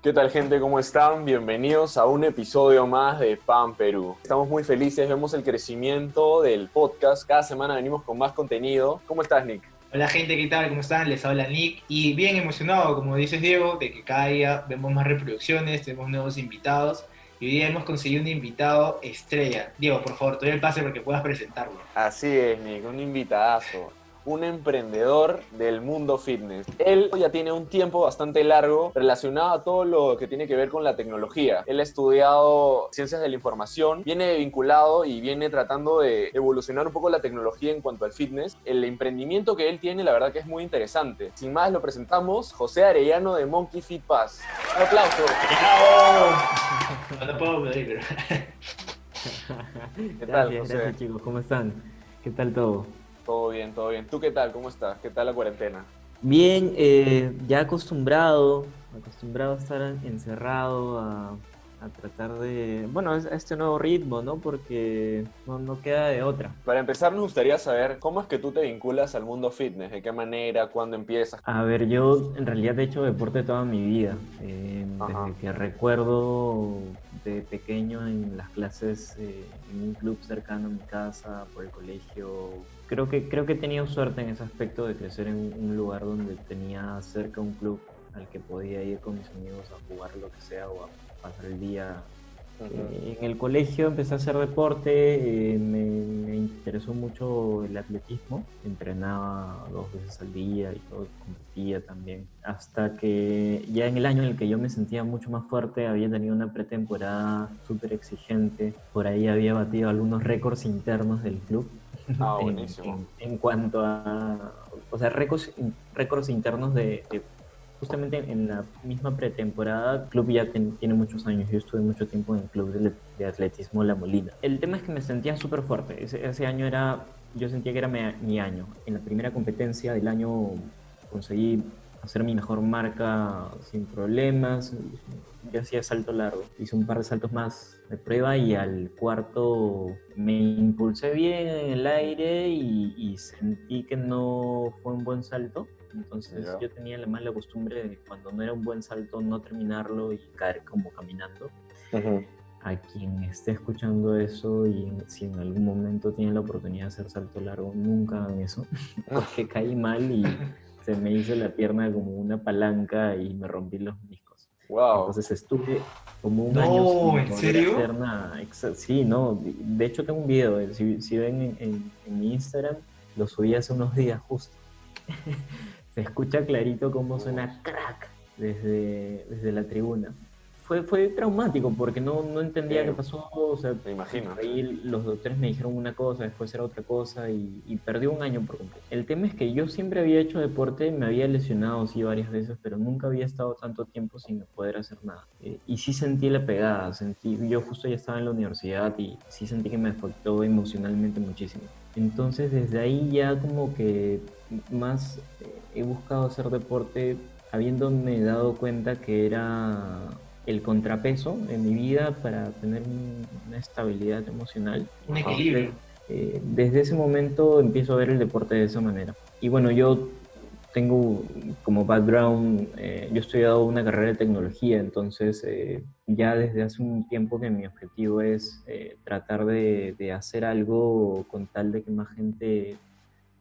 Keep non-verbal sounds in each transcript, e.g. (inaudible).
¿Qué tal gente? ¿Cómo están? Bienvenidos a un episodio más de Pan Perú. Estamos muy felices, vemos el crecimiento del podcast. Cada semana venimos con más contenido. ¿Cómo estás, Nick? Hola gente, ¿qué tal? ¿Cómo están? Les habla Nick y bien emocionado, como dices Diego, de que cada día vemos más reproducciones, tenemos nuevos invitados y hoy día hemos conseguido un invitado estrella. Diego, por favor, te doy el pase para que puedas presentarlo. Así es, Nick, un invitadazo un emprendedor del mundo fitness. Él ya tiene un tiempo bastante largo relacionado a todo lo que tiene que ver con la tecnología. Él ha estudiado ciencias de la información, viene vinculado y viene tratando de evolucionar un poco la tecnología en cuanto al fitness. El emprendimiento que él tiene, la verdad que es muy interesante. Sin más, lo presentamos, José Arellano de Monkey Fit Pass. Un aplauso. No puedo pedir, (laughs) ¿Qué tal, gracias, José? chicos, ¿cómo están? ¿Qué tal todo? Todo bien, todo bien. ¿Tú qué tal? ¿Cómo estás? ¿Qué tal la cuarentena? Bien, eh, ya acostumbrado, acostumbrado a estar encerrado, a, tratar de, bueno, a este nuevo ritmo, ¿no? Porque no, no, queda de otra. Para empezar, nos gustaría saber cómo es que tú te vinculas al mundo fitness, de qué manera, cuándo empiezas. A ver, yo en realidad he hecho deporte toda mi vida. Eh, desde que recuerdo de pequeño en las clases eh, en un club cercano a mi casa, por el colegio, creo que, creo que he tenido suerte en ese aspecto de crecer en un lugar donde tenía cerca un club al que podía ir con mis amigos a jugar lo que sea o a pasar el día. Eh, en el colegio empecé a hacer deporte, eh, me, interesó mucho el atletismo, entrenaba dos veces al día y todo, competía también. Hasta que ya en el año en el que yo me sentía mucho más fuerte, había tenido una pretemporada súper exigente, por ahí había batido algunos récords internos del club Ah, buenísimo. En, cuanto a, o sea, récords, récords internos de, justamente en la misma pretemporada, el club ya tiene muchos años, yo estuve mucho tiempo en el club de, atletismo La Molina. El tema es que me sentía súper fuerte, ese, ese, año era, yo sentía que era mi, mi, año. En la primera competencia del año conseguí hacer mi mejor marca sin problemas, yo hacía salto largo, hice un par de saltos más de prueba y al cuarto me impulsé bien en el aire y, sentí que no fue un buen salto. Entonces yo tenía la mala costumbre de cuando no era un buen salto no terminarlo y caer como caminando. A quien esté escuchando eso y si en algún momento tiene la oportunidad de hacer salto largo, nunca hagan eso, (laughs) porque caí mal y se me hizo la pierna como una palanca y me rompí los meniscos. Wow. Entonces estuve como un no, año ¿en serio? hacer nada. Sí, no. De hecho, tengo un video. Eh, si, ven en, mi Instagram, lo subí hace unos días justo. (laughs) Se escucha clarito cómo suena crack desde, desde la tribuna fue, fue traumático porque no, no entendía qué pasó. O sea, me imagino. Ahí los doctores me dijeron una cosa, después era otra cosa y, y perdí un año por completo. El tema es que yo siempre había hecho deporte, me había lesionado sí varias veces, pero nunca había estado tanto tiempo sin poder hacer nada. Eh, y sí sentí la pegada, sentí, yo justo ya estaba en la universidad y sí sentí que me afectó emocionalmente muchísimo. Entonces desde ahí ya como que más he buscado hacer deporte habiéndome dado cuenta que era el contrapeso en mi vida para tener una estabilidad emocional. Un equilibrio. Eh, desde ese momento empiezo a ver el deporte de esa manera. Y bueno, yo tengo como background, eh, yo he estudiado una carrera de tecnología, entonces eh, ya desde hace un tiempo que mi objetivo es tratar de, hacer algo con tal de que más gente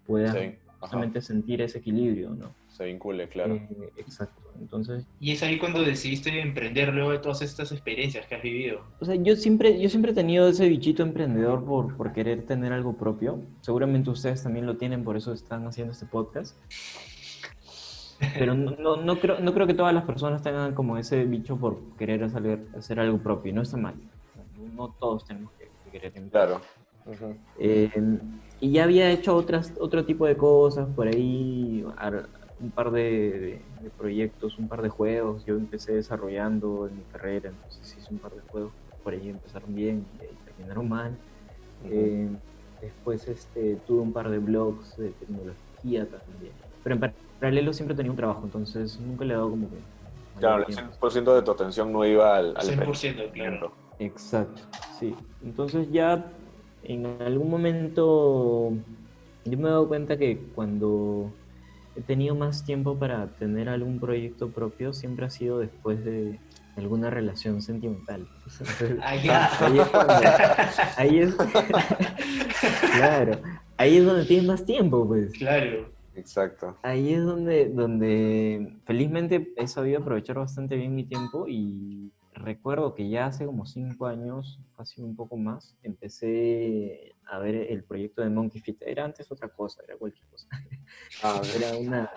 pueda justamente sentir ese equilibrio, ¿no? Se vincule, claro. exacto. Entonces, y es ahí cuando decidiste emprender luego de todas estas experiencias que has vivido. O sea, yo siempre, yo siempre he tenido ese bichito emprendedor por, por querer tener algo propio. Seguramente ustedes también lo tienen, por eso están haciendo este podcast. Pero no, no, creo, no creo que todas las personas tengan como ese bicho por querer hacer, hacer algo propio. No está mal. No todos tenemos que, querer emprender. Claro. Eh, y ya había hecho otras, otro tipo de cosas por ahí, un par de, proyectos, un par de juegos. Yo empecé desarrollando en mi carrera, entonces hice un par de juegos por ahí empezaron bien y terminaron mal. Eh, después este, tuve un par de blogs de tecnología también. Pero en paralelo siempre tenía un trabajo, entonces nunca le he dado como que... Claro, el 100% de tu atención no iba al, al 100%, claro. Exacto, sí. Entonces ya en algún momento yo me he dado cuenta que cuando he tenido más tiempo para tener algún proyecto propio siempre ha sido después de alguna relación sentimental. (laughs) Ahí, ahí es ahí es, (laughs) claro, ahí es donde tienes más tiempo, pues. Claro. Exacto. Ahí es donde, donde felizmente he sabido aprovechar bastante bien mi tiempo y recuerdo que ya hace como cinco años, casi un poco más, empecé a ver el proyecto de Monkey Fit. Era antes otra cosa, era cualquier cosa. (laughs) Ah, era una,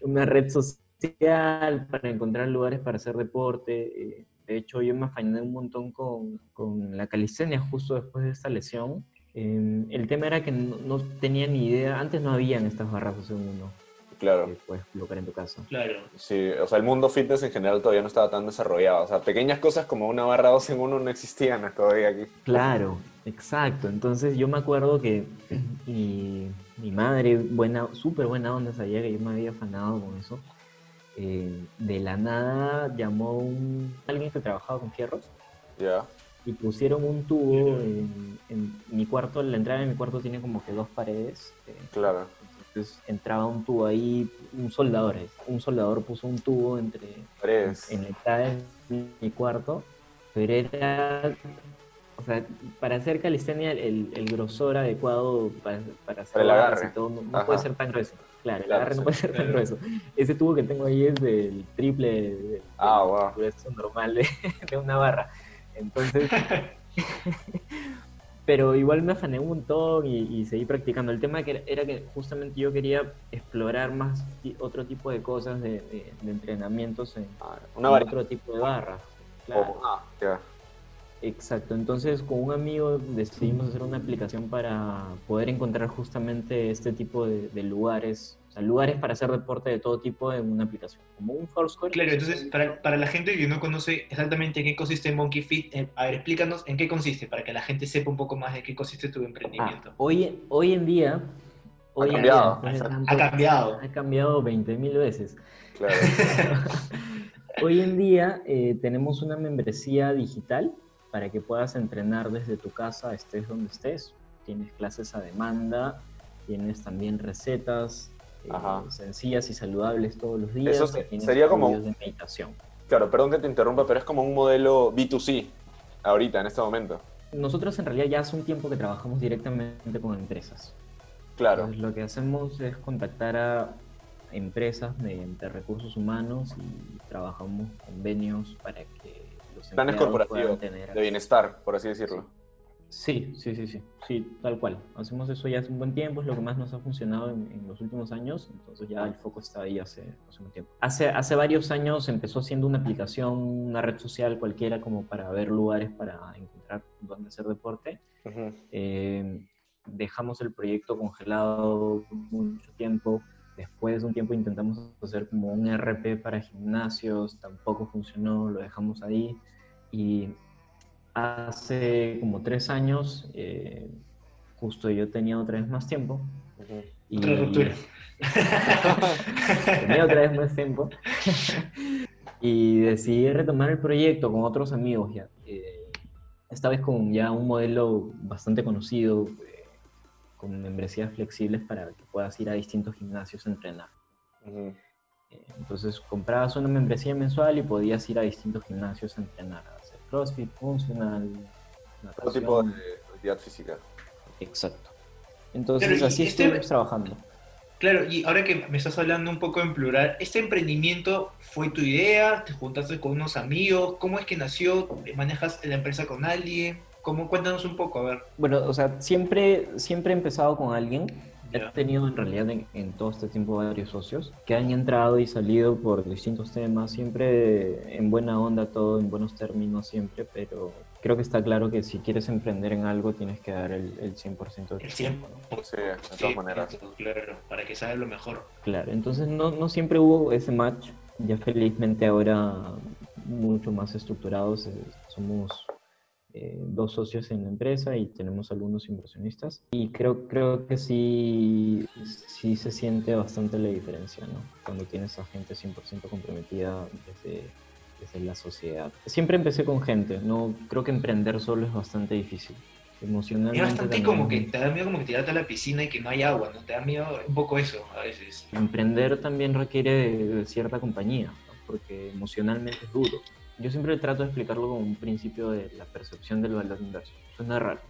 una, red social para encontrar lugares para hacer deporte. Eh, de hecho, yo me afané un montón con, con la calistenia justo después de esta lesión. Em, el tema era que no, tenía ni idea, antes no habían estas barras de uno. Claro. Que puedes colocar en tu casa. Claro. Sí, o sea, el mundo fitness en general todavía no estaba tan desarrollado. O sea, pequeñas cosas como una barra 2 en 1 no existían todavía aquí. Claro, exacto. Entonces yo me acuerdo que mi, mi madre, buena, súper buena onda sabía que yo me había afanado con eso. Eh, de la nada llamó un, alguien que trabajaba con fierros. Ya y pusieron un tubo en, mi cuarto, la entrada de mi cuarto tiene como que dos paredes. Eh, claro. Entonces entraba un tubo ahí, un soldador, un soldador puso un tubo entre paredes. En, la entrada de mi cuarto, pero era, o sea, para hacer calistenia el, el grosor adecuado para, para hacer el agarre. todo no, puede ser tan grueso. Claro, el agarre no puede ser tan grueso. Ese tubo que tengo ahí es del triple del, ah, wow. grueso normal de, (laughs) de una barra. Entonces, (laughs) pero igual me afané un montón y, seguí practicando. El tema era que justamente yo quería explorar más otro tipo de cosas de, entrenamientos en, ah, otro tipo de barras. Claro. Ah, Exacto, entonces con un amigo decidimos hacer una aplicación para poder encontrar justamente este tipo de lugares lugares para hacer deporte de todo tipo en una aplicación, como un Foursquare. Claro, entonces, para, para, la gente que no conoce exactamente en qué consiste Monkey Fit, eh, a ver, explícanos en qué consiste, para que la gente sepa un poco más de qué consiste tu emprendimiento. Ah, hoy, hoy en día... Hoy ha cambiado. ha cambiado. Ha cambiado 20.000 veces. Claro. (laughs) hoy en día eh, tenemos una membresía digital para que puedas entrenar desde tu casa, estés donde estés. Tienes clases a demanda, tienes también recetas, eh, sencillas y saludables todos los días. Eso sería como... De meditación. Claro, perdón que te interrumpa, pero es como un modelo B2C ahorita, en este momento. Nosotros en realidad ya hace un tiempo que trabajamos directamente con empresas. Claro. lo que hacemos es contactar a empresas mediante recursos humanos y trabajamos convenios para que los planes corporativos de bienestar, por así decirlo. Sí, sí, sí, sí, sí, tal cual. Hacemos eso ya hace un buen tiempo, es lo que más nos ha funcionado en, los últimos años, entonces ya el foco está ahí hace, hace un tiempo. Hace, hace varios años empezó siendo una aplicación, una red social cualquiera como para ver lugares para encontrar dónde hacer deporte. Eh, dejamos el proyecto congelado mucho tiempo. Después de un tiempo intentamos hacer como un RP para gimnasios, tampoco funcionó, lo dejamos ahí. Y hace como tres años, eh, justo yo tenía otra vez más tiempo. y, otra ruptura. (laughs) tenía otra vez más tiempo. y decidí retomar el proyecto con otros amigos ya. Eh, esta vez con ya un modelo bastante conocido, eh, con membresías flexibles para que puedas ir a distintos gimnasios a entrenar. Entonces comprabas una membresía mensual y podías ir a distintos gimnasios a entrenar CrossFit, funcional, Todo tipo de actividad física. Exacto. Entonces así este, estuvimos trabajando. Claro, y ahora que me estás hablando un poco en plural, ¿este emprendimiento fue tu idea? ¿Te juntaste con unos amigos? ¿Cómo es que nació? ¿Manejas la empresa con alguien? ¿Cómo? Cuéntanos un poco, a ver. Bueno, o sea, siempre, siempre he empezado con alguien He tenido en realidad en, todo este tiempo varios socios que han entrado y salido por distintos temas, siempre en buena onda, todo en buenos términos siempre, pero creo que está claro que si quieres emprender en algo tienes que dar el, el 100% El 100%. Sí, de todas maneras. Claro, para que salga lo mejor. Claro, entonces no, no siempre hubo ese match. Ya felizmente ahora mucho más estructurados, eh, somos eh, dos socios en la empresa y tenemos algunos inversionistas. Y creo, creo que sí, sí se siente bastante la diferencia, ¿no? Cuando tienes a gente 100% comprometida desde, desde la sociedad. Siempre empecé con gente, ¿no? Creo que emprender solo es bastante difícil. Emocionalmente. Es bastante también como que te da miedo como que tirarte a la piscina y que no hay agua, ¿no? Te da miedo un poco eso a veces. Emprender también requiere de, de cierta compañía, ¿no? porque emocionalmente es duro. Yo siempre trato de explicarlo como un principio de la percepción del valor inverso. Suena raro,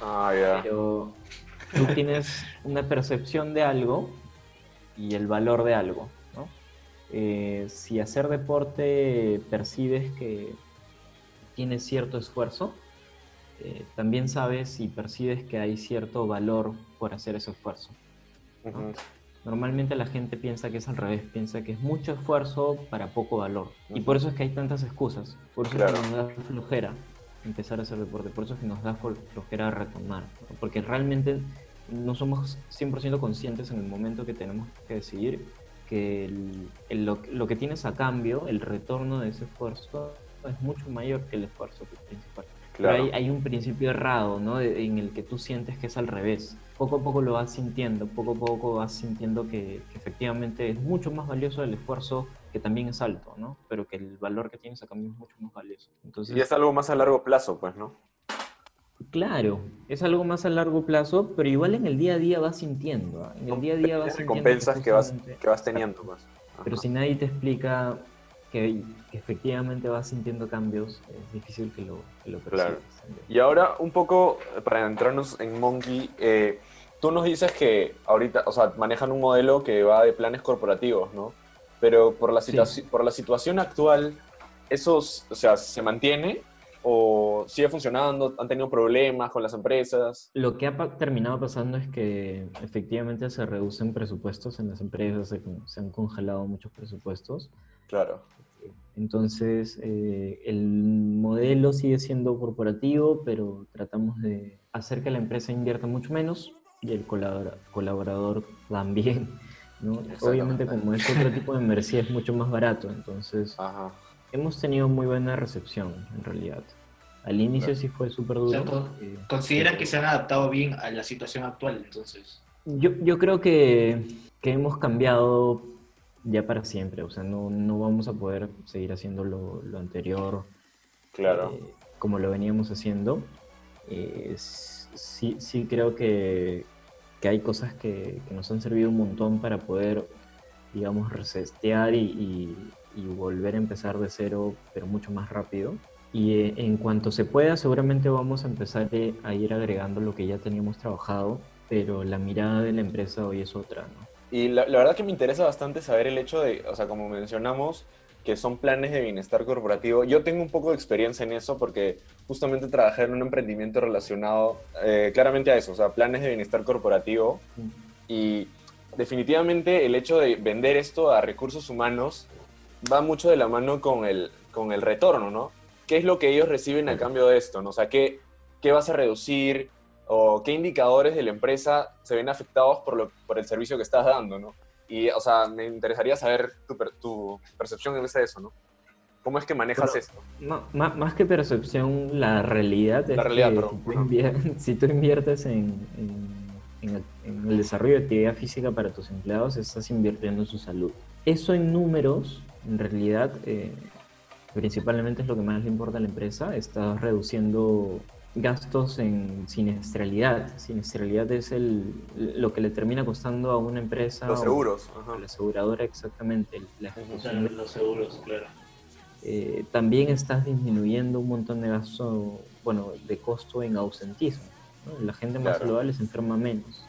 Ah, ya. pero tú tienes una percepción de algo y el valor de algo, ¿no? Eh, si hacer deporte percibes que tiene cierto esfuerzo, eh, también sabes y percibes que hay cierto valor por hacer ese esfuerzo. Ujú. Normalmente la gente piensa que es al revés, piensa que es mucho esfuerzo para poco valor. Y por eso es que hay tantas excusas, por eso Claro. es que nos da flojera empezar a hacer deporte, por eso es que nos da flojera retomar, porque realmente no somos 100% conscientes en el momento que tenemos que decidir que el- el- lo, lo que tienes a cambio, el retorno de ese esfuerzo, es mucho mayor que el esfuerzo principal. Claro. Pero hay, hay un principio errado, ¿no? En el que tú sientes que es al revés. Poco a poco lo vas sintiendo, poco a poco vas sintiendo que, que efectivamente es mucho más valioso el esfuerzo, que también es alto, ¿no? Pero que el valor que tienes a cambio es mucho más valioso. Entonces, Y es algo más a largo plazo, pues, ¿no? claro, es algo más a largo plazo, pero igual en el día a día vas sintiendo. ¿ah? En el día a día vas Las sintiendo. recompensas que vas, justamente- que vas teniendo, pues. Ajá. Pero si nadie te explica que, que efectivamente vas sintiendo cambios, es difícil que lo, que lo Claro. Y ahora, un poco para entrarnos en Monkey, eh, tú nos dices que ahorita, o sea, manejan un modelo que va de planes corporativos, ¿no? Pero por la, Sí. por la situación actual, ¿esos, o sea, se mantiene o sigue funcionando? ¿Han tenido problemas con las empresas? Lo que ha pa- terminado pasando es que efectivamente se reducen presupuestos en las empresas, se han congelado muchos presupuestos. Claro, Entonces, eh, el modelo sigue siendo corporativo, pero tratamos de hacer que la empresa invierta mucho menos y el colabora- colaborador (laughs) también. ¿no? Obviamente, como es otro tipo de membresía, es mucho más barato. Entonces, ajá. hemos tenido muy buena recepción, en realidad. Al inicio Claro. sí fue súper O sea, duro. con- eh, Consideran que se han adaptado bien a la situación actual, entonces. Yo, yo creo que, que hemos cambiado ya para siempre, o sea, no, no vamos a poder seguir haciendo lo, lo anterior Claro. eh, como lo veníamos haciendo. Eh, sí, sí creo que, que hay cosas que, que nos han servido un montón para poder, digamos, resetear y, y- y volver a empezar de cero, pero mucho más rápido. Y eh, en cuanto se pueda, seguramente vamos a empezar eh, a ir agregando lo que ya teníamos trabajado, pero la mirada de la empresa hoy es otra, ¿no? Y la, la verdad que me interesa bastante saber el hecho de, o sea, como mencionamos, que son planes de bienestar corporativo. Yo tengo un poco de experiencia en eso porque justamente trabajé en un emprendimiento relacionado eh, claramente a eso, o sea, planes de bienestar corporativo. Y definitivamente el hecho de vender esto a recursos humanos va mucho de la mano con el, con el retorno, ¿no? ¿Qué es lo que ellos reciben a cambio de esto? ¿no? O sea, ¿qué, ¿qué vas a reducir? ¿O qué indicadores de la empresa se ven afectados por, lo, por el servicio que estás dando, ¿no? Y, o sea, me interesaría saber tu, tu percepción en base a eso, ¿no? ¿Cómo es que manejas Bueno, esto? Ma- ma- más que percepción, la realidad es La realidad, que perdón. si tú, (laughs) si tú inviertes en, en- en el, en el desarrollo de actividad física para tus empleados, estás invirtiendo en su salud. Eso en números, en realidad, eh, principalmente es lo que más le importa a la empresa. Estás reduciendo gastos en siniestralidad. Siniestralidad es el, lo que le termina costando a una empresa. Los o seguros. la aseguradora exactamente la ejecución de los seguros, claro. eh, también estás disminuyendo un montón de gasto, bueno, de costo en ausentismo. ¿no? La gente más Claro. saludable se enferma menos.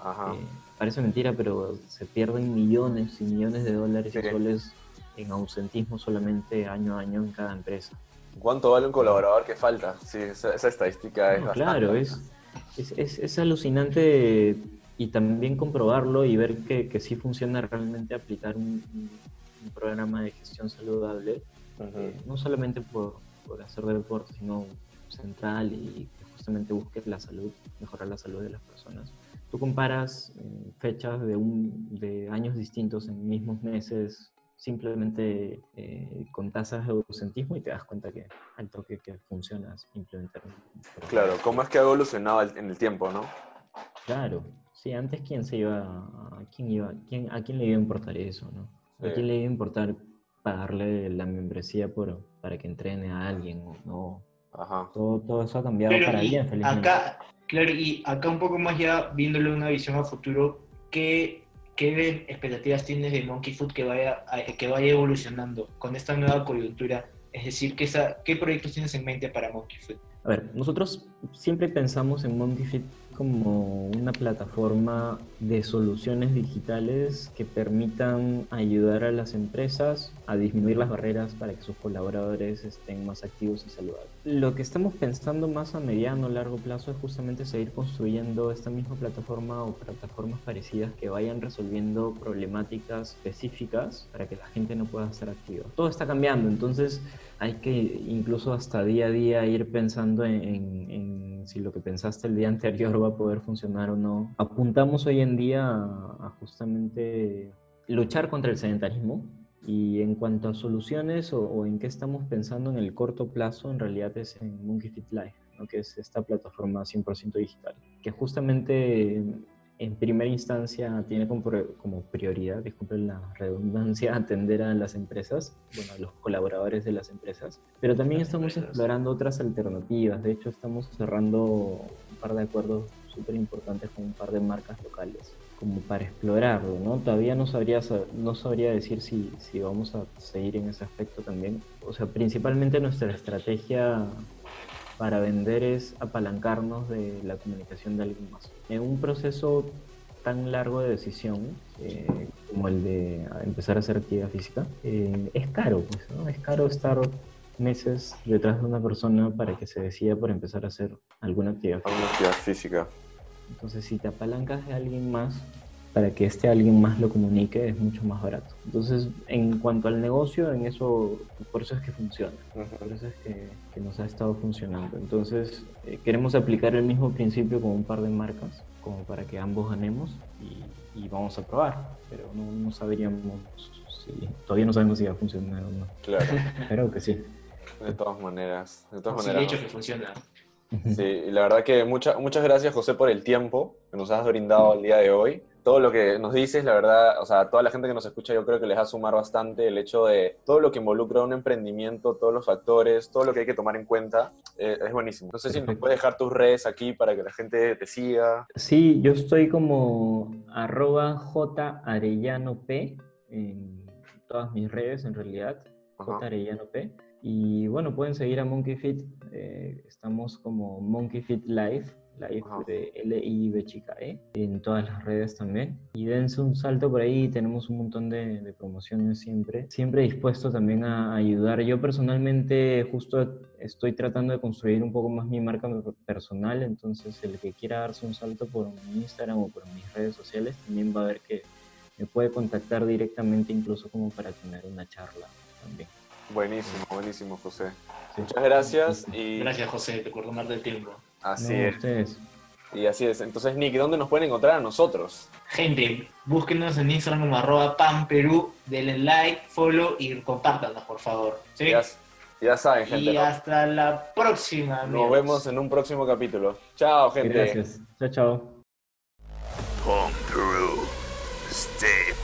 Ajá. Eh, parece mentira, pero se pierden millones y millones de dólares y soles en ausentismo solamente año a año en cada empresa. ¿Cuánto vale un colaborador que falta? Sí, esa, esa estadística es No, claro, es, es, es- es alucinante y también comprobarlo y ver que, que sí funciona realmente aplicar un, un- programa de gestión saludable Ujú. eh, no solamente por, por hacer deporte, sino central y que justamente busque la salud, mejorar la salud de las personas. Tú comparas eh, fechas de, un, de años distintos en mismos meses simplemente eh, con tasas de ausentismo y te das cuenta que al toque que funciona es implementar un un programa. Claro, ¿cómo es que ha evolucionado el- en el tiempo, no? Claro, sí, antes quién se iba, a quién iba, quién, a quién le iba a importar eso, ¿no? ¿A quién le iba a importar pagarle la membresía por, para que entrene a alguien o no? Ajá. Todo, todo eso ha cambiado Pero para bien, felizmente. acá, claro, y acá un poco más ya viéndole una visión a futuro, ¿qué, qué expectativas tienes de Monkey Food que vaya, que vaya evolucionando con esta nueva coyuntura? Es decir, ¿qué, ¿qué proyectos tienes en mente para Monkey Food? A ver, nosotros siempre pensamos en MonkeyFit como una plataforma de soluciones digitales que permitan ayudar a las empresas a disminuir las barreras para que sus colaboradores estén más activos y saludables. Lo que estamos pensando más a mediano o largo plazo es justamente seguir construyendo esta misma plataforma o plataformas parecidas que vayan resolviendo problemáticas específicas para que la gente no pueda estar activa. Todo está cambiando, entonces hay que incluso hasta día a día ir pensando en, en- en si lo que pensaste el día (laughs) anterior va a poder funcionar o no. Apuntamos hoy en día a, justamente luchar contra el sedentarismo y en cuanto a soluciones o, o en qué estamos pensando en el corto plazo, en realidad es en Monkey Fit Live, ¿no? que es esta plataforma 100% digital, que justamente en primera instancia tiene como prioridad, disculpen la redundancia, atender a las empresas, bueno, a los colaboradores de las empresas, pero también Las estamos empresas. explorando otras alternativas. De hecho, estamos cerrando un par de acuerdos súper importantes con un par de marcas locales, como para explorarlo, ¿no? Todavía no sabría, sa- no sabría decir si, si vamos a seguir en ese aspecto también. O sea, principalmente nuestra estrategia para vender es apalancarnos de la comunicación de alguien más. En un proceso tan largo de decisión eh, como el de empezar a hacer actividad física, eh, es caro, pues, ¿no? Es caro estar meses detrás de una persona para que se decida por empezar a hacer alguna actividad física. Alguna actividad física. Entonces, si te apalancas de alguien más para que este alguien más lo comunique, es mucho más barato. Entonces, en cuanto al negocio, en eso, por eso es que funciona. Por eso es que, que nos ha estado funcionando. Entonces, eh, queremos aplicar el mismo principio con un par de marcas, como para que ambos ganemos y, y vamos a probar. Pero no, no sabríamos si, todavía no sabemos si va a funcionar o no. Claro, (laughs) Espero que sí. De todas maneras. De todas Sí, de maneras. hecho que funciona. Sí, y la verdad que mucha- muchas gracias, José, por el tiempo que nos has brindado el día de hoy. Todo lo que nos dices, la verdad, o sea, a toda la gente que nos escucha, yo creo que les va a sumar bastante el hecho de todo lo que involucra un emprendimiento, todos los factores, todo lo que hay que tomar en cuenta. eh, es buenísimo. No sé si nos puedes dejar tus redes aquí para que la gente te siga. Sí, yo estoy como arroba jarellanop en todas mis redes en realidad, Ajá. Y bueno, pueden seguir a Monkey Fit, eh, estamos como Monkey Fit Live, Live de L-I-V chica E, en todas las redes también. Y dense un salto por ahí, tenemos un montón de, de promociones siempre. Siempre dispuesto también a ayudar. Yo personalmente justo estoy tratando de construir un poco más mi marca personal, entonces el que quiera darse un salto por mi Instagram o por mis redes sociales también va a ver que me puede contactar directamente incluso como para tener una charla también. Buenísimo, buenísimo, José. Sí. Muchas gracias y Gracias, José, por tomarte el tiempo. así No, es. ustedes. Y así es. Entonces, Nick, ¿dónde nos pueden encontrar a nosotros? Gente, búsquenos en Instagram como arroba panperú, denle like, follow y compártanos, por favor. ¿sí? Ya, ya saben, gente. y ¿no? hasta la próxima. Nos amigos. vemos en un próximo capítulo. Chao, gente. Gracias. Chao, chao. Stay.